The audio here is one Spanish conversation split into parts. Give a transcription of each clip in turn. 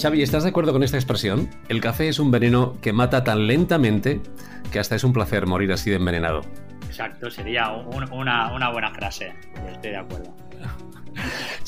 Xavi, ¿estás de acuerdo con esta expresión? El café es un veneno que mata tan lentamente que hasta es un placer morir así de envenenado. Exacto, sería una, una buena frase. Estoy de acuerdo.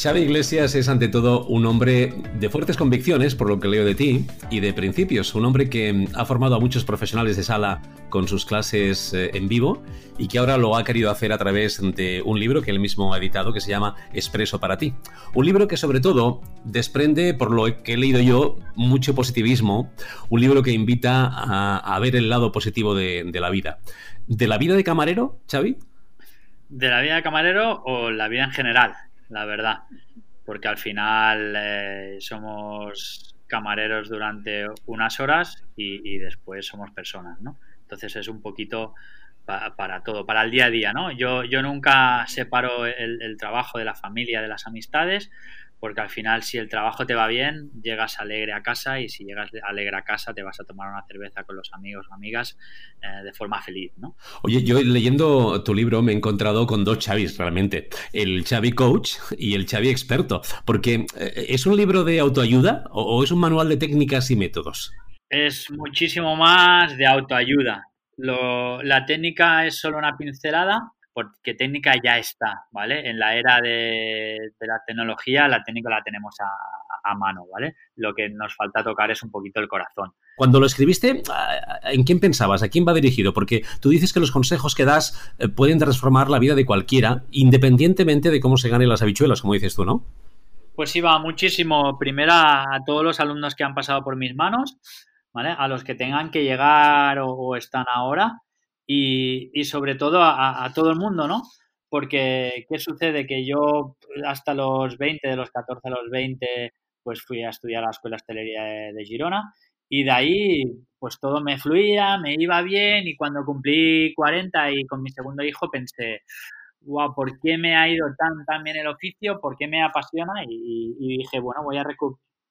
Xavi Iglesias es ante todo un hombre de fuertes convicciones, por lo que leo de ti, y de principios, un hombre que ha formado a muchos profesionales de sala con sus clases eh, en vivo y que ahora lo ha querido hacer a través de un libro que él mismo ha editado que se llama Expreso para ti. Un libro que sobre todo desprende, por lo que he leído yo, mucho positivismo, un libro que invita a, ver el lado positivo de, de la vida. ¿De la vida de camarero, Xavi? ¿De la vida de camarero o la vida en general? La verdad, porque al final eh, somos camareros durante unas horas y, después somos personas, ¿no? Entonces es un poquito para todo, para el día a día, ¿no? Yo, yo nunca separo el trabajo de la familia, de las amistades, porque al final si el trabajo te va bien, llegas alegre a casa y si llegas alegre a casa te vas a tomar una cerveza con los amigos o amigas eh, de forma feliz, ¿no? Oye, yo leyendo tu libro me he encontrado con dos Chavis realmente, el Chavi Coach y el Chavi Experto, porque eh, ¿es un libro de autoayuda o es un manual de técnicas y métodos? Es muchísimo más de autoayuda. la técnica es solo una pincelada porque técnica ya está, ¿vale? En la era de, la tecnología, la técnica la tenemos a, mano, ¿vale? Lo que nos falta tocar es un poquito el corazón. Cuando lo escribiste, ¿en quién pensabas? ¿A quién va dirigido? Porque tú dices que los consejos que das eh, pueden transformar la vida de cualquiera, independientemente de cómo se ganen las habichuelas, como dices tú, ¿no? Pues iba muchísimo, primero a, todos los alumnos que han pasado por mis manos, ¿vale? A los que tengan que llegar o están ahora, y, sobre todo a, todo el mundo, ¿no? Porque, ¿qué sucede? Que yo hasta los 20, de los 14 a los 20, pues fui a estudiar a la Escuela Hostelería de, Girona y de ahí, pues todo me fluía, me iba bien y cuando cumplí 40 y con mi segundo hijo pensé, wow, ¿por qué me ha ido tan, tan bien el oficio? ¿Por qué me apasiona? Y, dije, bueno, voy a,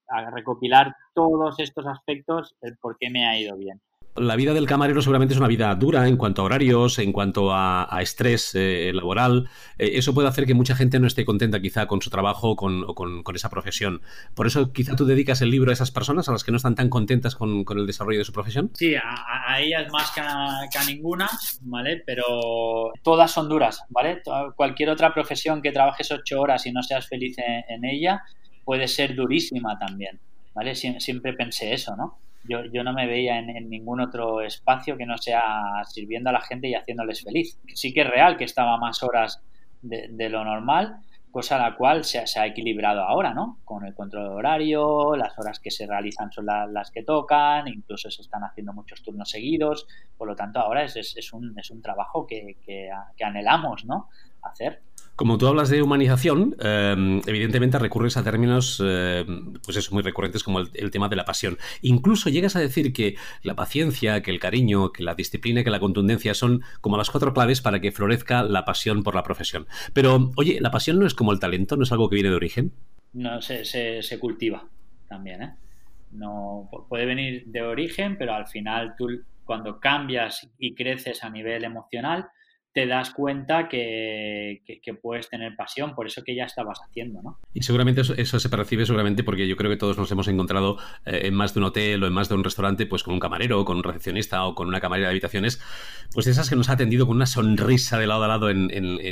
a recopilar todos estos aspectos, el por qué me ha ido bien la vida del camarero seguramente es una vida dura en cuanto a horarios, en cuanto a, estrés eh, laboral. Eh, eso puede hacer que mucha gente no esté contenta quizá con su trabajo o con, esa profesión. Por eso quizá tú dedicas el libro a esas personas, a las que no están tan contentas con, el desarrollo de su profesión. Sí, a, ellas más que a, ninguna, ¿vale? Pero todas son duras, ¿vale? Cualquier otra profesión que trabajes ocho horas y no seas feliz en, ella puede ser durísima también, ¿vale? siempre pensé eso, ¿no? Yo, yo no me veía en, ningún otro espacio que no sea sirviendo a la gente y haciéndoles feliz. Sí que es real que estaba más horas de, lo normal, cosa la cual se, se, ha equilibrado ahora, ¿no? Con el control horario, las horas que se realizan son las que tocan, incluso se están haciendo muchos turnos seguidos, por lo tanto ahora es, es, un, es un trabajo que, que, que anhelamos, ¿no? Hacer. Como tú hablas de humanización, em, evidentemente recurres a términos em, pues eso, muy recurrentes como el, tema de la pasión. Incluso llegas a decir que la paciencia, que el cariño, que la disciplina, que la contundencia son como las cuatro claves para que florezca la pasión por la profesión. Pero, oye, ¿la pasión no es como el talento? ¿No es algo que viene de origen? No, se, se cultiva también, ¿eh? No, puede venir de origen, pero al final tú cuando cambias y creces a nivel emocional, te das cuenta que, puedes tener pasión por eso que ya estabas haciendo, ¿no? Y seguramente eso, se percibe seguramente porque yo creo que todos nos hemos encontrado eh, en más de un hotel o en más de un restaurante, pues con un camarero, con un recepcionista o con una camarera de habitaciones, pues esas que nos ha atendido con una sonrisa de lado a lado en,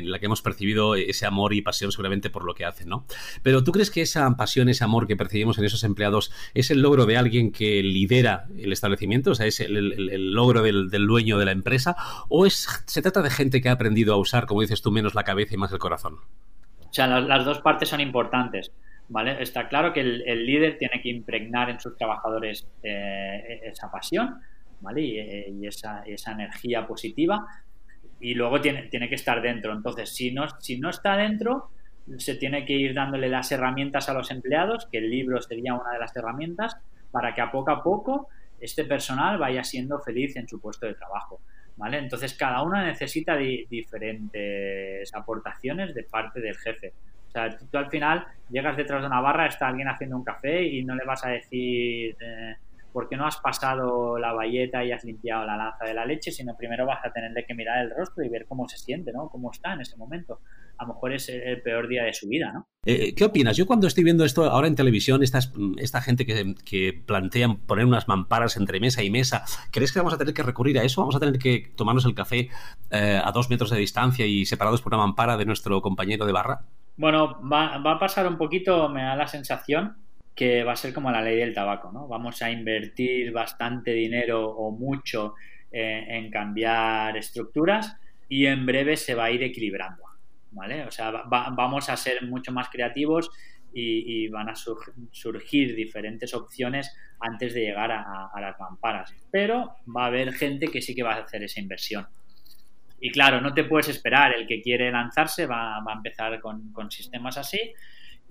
la que hemos percibido ese amor y pasión seguramente por lo que hacen, ¿no? Pero ¿tú crees que esa pasión, ese amor que percibimos en esos empleados es el logro de alguien que lidera el establecimiento? O sea, es el, logro del, del, dueño de la empresa o es, se trata de gente que ha aprendido a usar, como dices tú, menos la cabeza y más el corazón? O sea, las, dos partes son importantes. ¿Vale? Está claro que el, líder tiene que impregnar en sus trabajadores eh, esa pasión ¿vale? y, esa, energía positiva y luego tiene, que estar dentro. Entonces, si no está dentro, se tiene que ir dándole las herramientas a los empleados, que el libro sería una de las herramientas, para que a poco a poco este personal vaya siendo feliz en su puesto de trabajo. Entonces cada uno necesita diferentes aportaciones de parte del jefe. O sea, tú, al final llegas detrás de una barra, está alguien haciendo un café y no le vas a decir, eh, porque no has pasado la bayeta y has limpiado la lanza de la leche, sino primero vas a tener que mirar el rostro y ver cómo se siente, ¿no? Cómo está en ese momento. A lo mejor es el peor día de su vida, ¿no? Eh, ¿Qué opinas? Yo cuando estoy viendo esto ahora en televisión, esta gente que, que, plantean poner unas mamparas entre mesa y mesa, ¿crees que vamos a tener que recurrir a eso? ¿Vamos a tener que tomarnos el café eh, a dos metros de distancia y separados por una mampara de nuestro compañero de barra? Bueno, va, va a pasar un poquito, me da la sensación, que va a ser como la ley del tabaco, ¿no? Vamos a invertir bastante dinero o mucho eh, en cambiar estructuras y en breve se va a ir equilibrando, ¿vale? O sea, vamos a ser mucho más creativos y, van a surgir diferentes opciones antes de llegar a, las mamparas. Pero va a haber gente que sí que va a hacer esa inversión. Y claro, no te puedes esperar. El que quiere lanzarse va, a empezar con sistemas así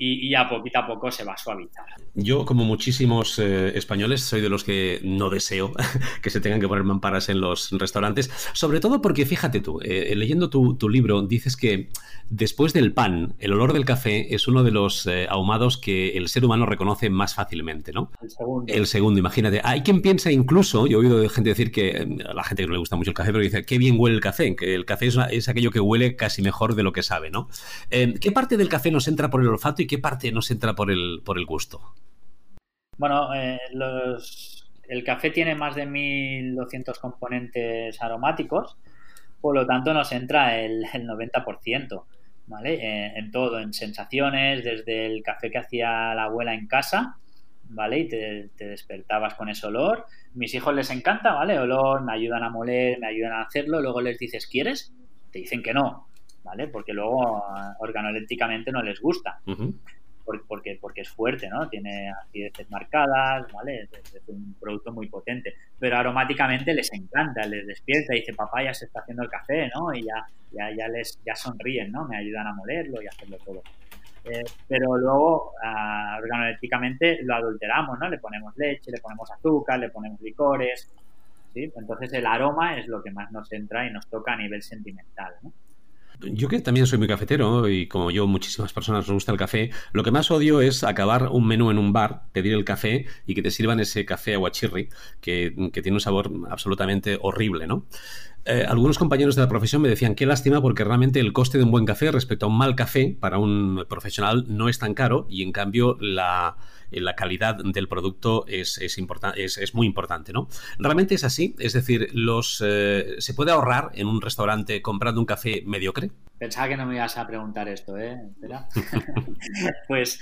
y, a poquito a poco se va a suavizar. Yo, como muchísimos eh, españoles, soy de los que no deseo que se tengan que poner mamparas en los restaurantes, sobre todo porque, fíjate tú, eh, leyendo tu, libro, dices que después del pan, el olor del café es uno de los eh, ahumados que el ser humano reconoce más fácilmente, ¿no? El segundo. El segundo, imagínate. Hay quien piensa incluso, yo he oído gente decir que a la gente que no le gusta mucho el café, pero dice, qué bien huele el café, que el café es, es aquello que huele casi mejor de lo que sabe, ¿no? ¿Qué parte del café nos entra por el olfato y qué parte nos entra por el, por el gusto? Bueno, eh, el café tiene más de 1200 componentes aromáticos, por lo tanto nos entra el, 90%, ¿vale? Eh, en todo, en sensaciones, desde el café que hacía la abuela en casa, ¿vale? Y te, te, despertabas con ese olor. Mis hijos les encanta, ¿vale? Olor, me ayudan a moler, me ayudan a hacerlo, luego les dices, ¿quieres? Te dicen que no, ¿vale? Porque luego organolépticamente no les gusta. Porque, porque es fuerte, ¿no? Tiene acideces marcadas, ¿vale? Es, un producto muy potente. Pero aromáticamente les encanta, les despierta, dice, papá, ya se está haciendo el café, ¿no? Y ya, ya, ya les ya sonríen, ¿no? Me ayudan a molerlo y hacerlo todo. Eh, pero luego uh, organolépticamente lo adulteramos, ¿no? Le ponemos leche, le ponemos azúcar, le ponemos licores, ¿sí? Entonces el aroma es lo que más nos entra y nos toca a nivel sentimental, ¿no? Yo que también soy muy cafetero y como yo muchísimas personas nos gusta el café, lo que más odio es acabar un menú en un bar, pedir el café y que te sirvan ese café aguachirri que, que tiene un sabor absolutamente horrible, ¿no? Eh, algunos compañeros de la profesión me decían qué lástima porque realmente el coste de un buen café respecto a un mal café para un profesional no es tan caro y en cambio la, eh, la calidad del producto es, es, es, muy importante, ¿no? Realmente es así, es decir, los, eh, ¿se puede ahorrar en un restaurante comprando un café mediocre? Pensaba que no me ibas a preguntar esto, ¿eh? pues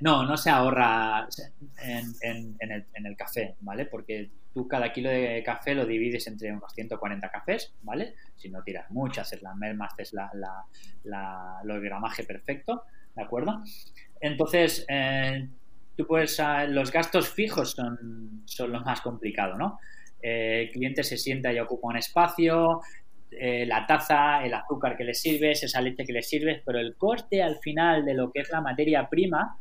no, no se ahorra en, el, en el café, ¿vale? Porque tú cada kilo de café lo divides entre unos 140 cafés, ¿vale? Si no tiras mucho, haces la merma, haces la, la, el gramaje perfecto, ¿de acuerdo? Entonces, eh, tú puedes, ah, los gastos fijos son, son lo más complicado, ¿no? Eh, el cliente se sienta y ocupa un espacio, eh, la taza, el azúcar que le sirves, esa leche que le sirves, pero el coste al final de lo que es la materia prima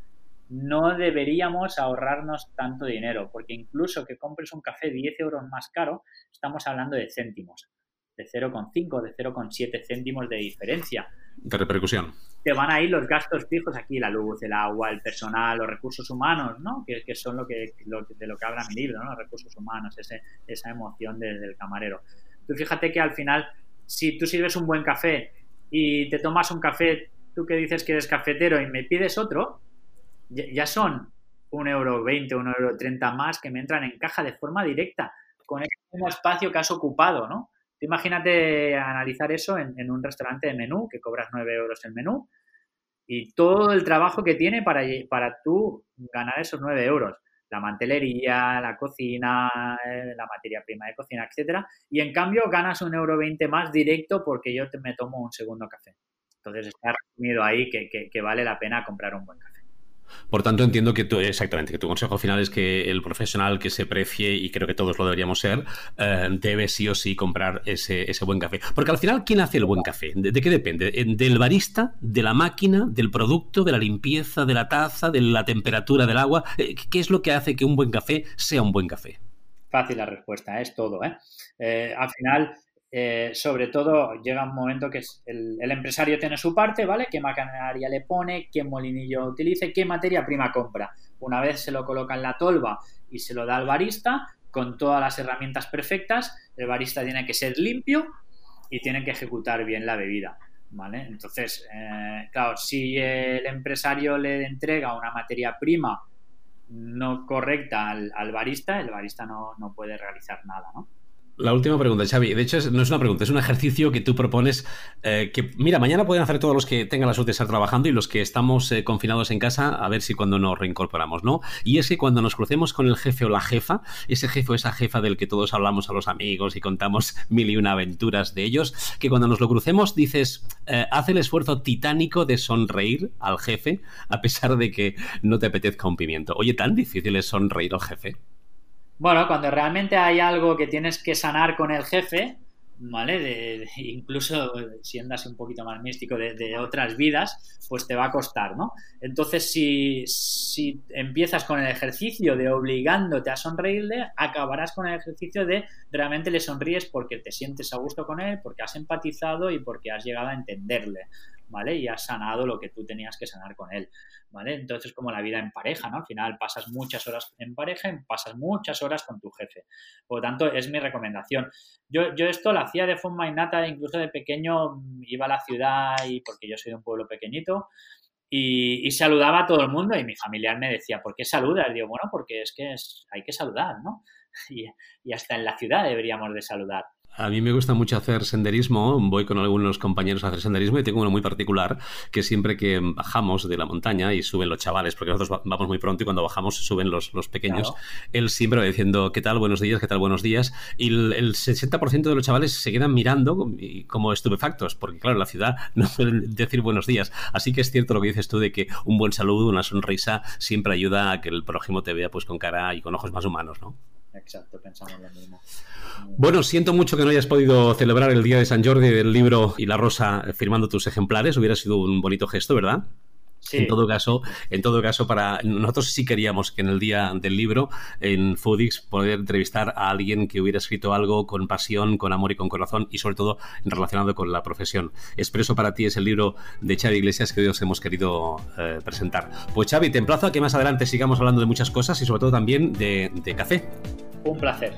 no deberíamos ahorrarnos tanto dinero, porque incluso que compres un café 10 euros más caro, estamos hablando de céntimos, de 0,5, de 0,7 céntimos de diferencia. De repercusión. Te van a ir los gastos fijos aquí, la luz, el agua, el personal, los recursos humanos, ¿no? Que, son lo que, de lo que habla mi libro, ¿no? Los recursos humanos, esa emoción del camarero. Tú fíjate que al final, si tú sirves un buen café y te tomas un café, tú que dices que eres cafetero y me pides otro, ya son un euro 20, un euro 30 más que me entran en caja de forma directa con el mismo espacio que has ocupado, ¿no? Imagínate analizar eso en, un restaurante de menú, que cobras 9 euros el menú, y todo el trabajo que tiene para, para tú ganar esos 9 euros. La mantelería, la cocina, eh, la materia prima de cocina, etcétera. Y en cambio ganas un euro 20 más directo porque yo me tomo un segundo café. Entonces está resumido ahí que vale la pena comprar un buen café. Por tanto, entiendo que exactamente, que tu consejo final es que el profesional que se precie, y creo que todos lo deberíamos ser, eh, debe sí o sí comprar ese, buen café. Porque al final, ¿quién hace el buen café? ¿De, qué depende? ¿Del barista? ¿De la máquina? ¿Del producto? ¿De la limpieza? ¿De la taza? ¿De la temperatura del agua? Eh, ¿Qué es lo que hace que un buen café sea un buen café? Fácil la respuesta, es todo. ¿eh? al final, eh, sobre todo llega un momento que el, el, empresario tiene su parte, ¿vale? ¿Qué maquinaria le pone? ¿Qué molinillo utilice? ¿Qué materia prima compra? Una vez se lo coloca en la tolva y se lo da al barista, con todas las herramientas perfectas, el barista tiene que ser limpio y tiene que ejecutar bien la bebida. ¿Vale? Entonces, eh, claro, si el empresario le entrega una materia prima no correcta al, al barista, el barista no, no puede realizar nada, ¿no? La última pregunta, Xavi. De hecho, no es una pregunta, es un ejercicio que tú propones. Eh, que, mira, mañana pueden hacer todos los que tengan la suerte de estar trabajando y los que estamos eh, confinados en casa, a ver si cuando nos reincorporamos, ¿no? Y es que cuando nos crucemos con el jefe o la jefa, ese jefe o esa jefa del que todos hablamos a los amigos y contamos mil y una aventuras de ellos, que cuando nos lo crucemos dices, eh, haz el esfuerzo titánico de sonreír al jefe a pesar de que no te apetezca un pimiento. Oye, ¿tan difícil es sonreír al jefe? Bueno, cuando realmente hay algo que tienes que sanar con el jefe, ¿vale? Incluso si un poquito más místico de, otras vidas, pues te va a costar, ¿no? Entonces, si, si, empiezas con el ejercicio de obligándote a sonreírle, acabarás con el ejercicio de realmente le sonríes porque te sientes a gusto con él, porque has empatizado y porque has llegado a entenderle. ¿Vale? Y has sanado lo que tú tenías que sanar con él, ¿vale? Entonces, como la vida en pareja, ¿no? Al final pasas muchas horas en pareja pasas muchas horas con tu jefe. Por lo tanto, es mi recomendación. Yo, yo esto lo hacía de forma innata, incluso de pequeño iba a la ciudad y porque yo soy de un pueblo pequeñito, y, saludaba a todo el mundo y mi familiar me decía, ¿por qué saludas? Y digo, bueno, porque es que hay que saludar, ¿no? Y, y, hasta en la ciudad deberíamos de saludar. A mí me gusta mucho hacer senderismo, voy con algunos compañeros a hacer senderismo y tengo uno muy particular que siempre que bajamos de la montaña y suben los chavales, porque nosotros vamos muy pronto y cuando bajamos suben los, los pequeños, él siempre va diciendo qué tal, buenos días, qué tal, buenos días, y el, 60% de los chavales se quedan mirando como estupefactos, porque claro, en la ciudad no suelen decir buenos días, así que es cierto lo que dices tú de que un buen saludo, una sonrisa siempre ayuda a que el prójimo te vea pues con cara y con ojos más humanos, ¿no? Exacto, pensamos lo mismo. Bueno, siento mucho que no hayas podido celebrar el día de San Jordi del libro y la rosa firmando tus ejemplares. Hubiera sido un bonito gesto, ¿verdad? En todo caso, en todo caso, para nosotros sí queríamos que en el día del libro, en Foodix, poder entrevistar a alguien que hubiera escrito algo con pasión, con amor y con corazón, y sobre todo relacionado con la profesión. Expreso para ti es el libro de Xavi Iglesias que hoy os hemos querido eh, presentar. Pues Xavi, te emplazo a que más adelante sigamos hablando de muchas cosas y sobre todo también de, de café. Un placer.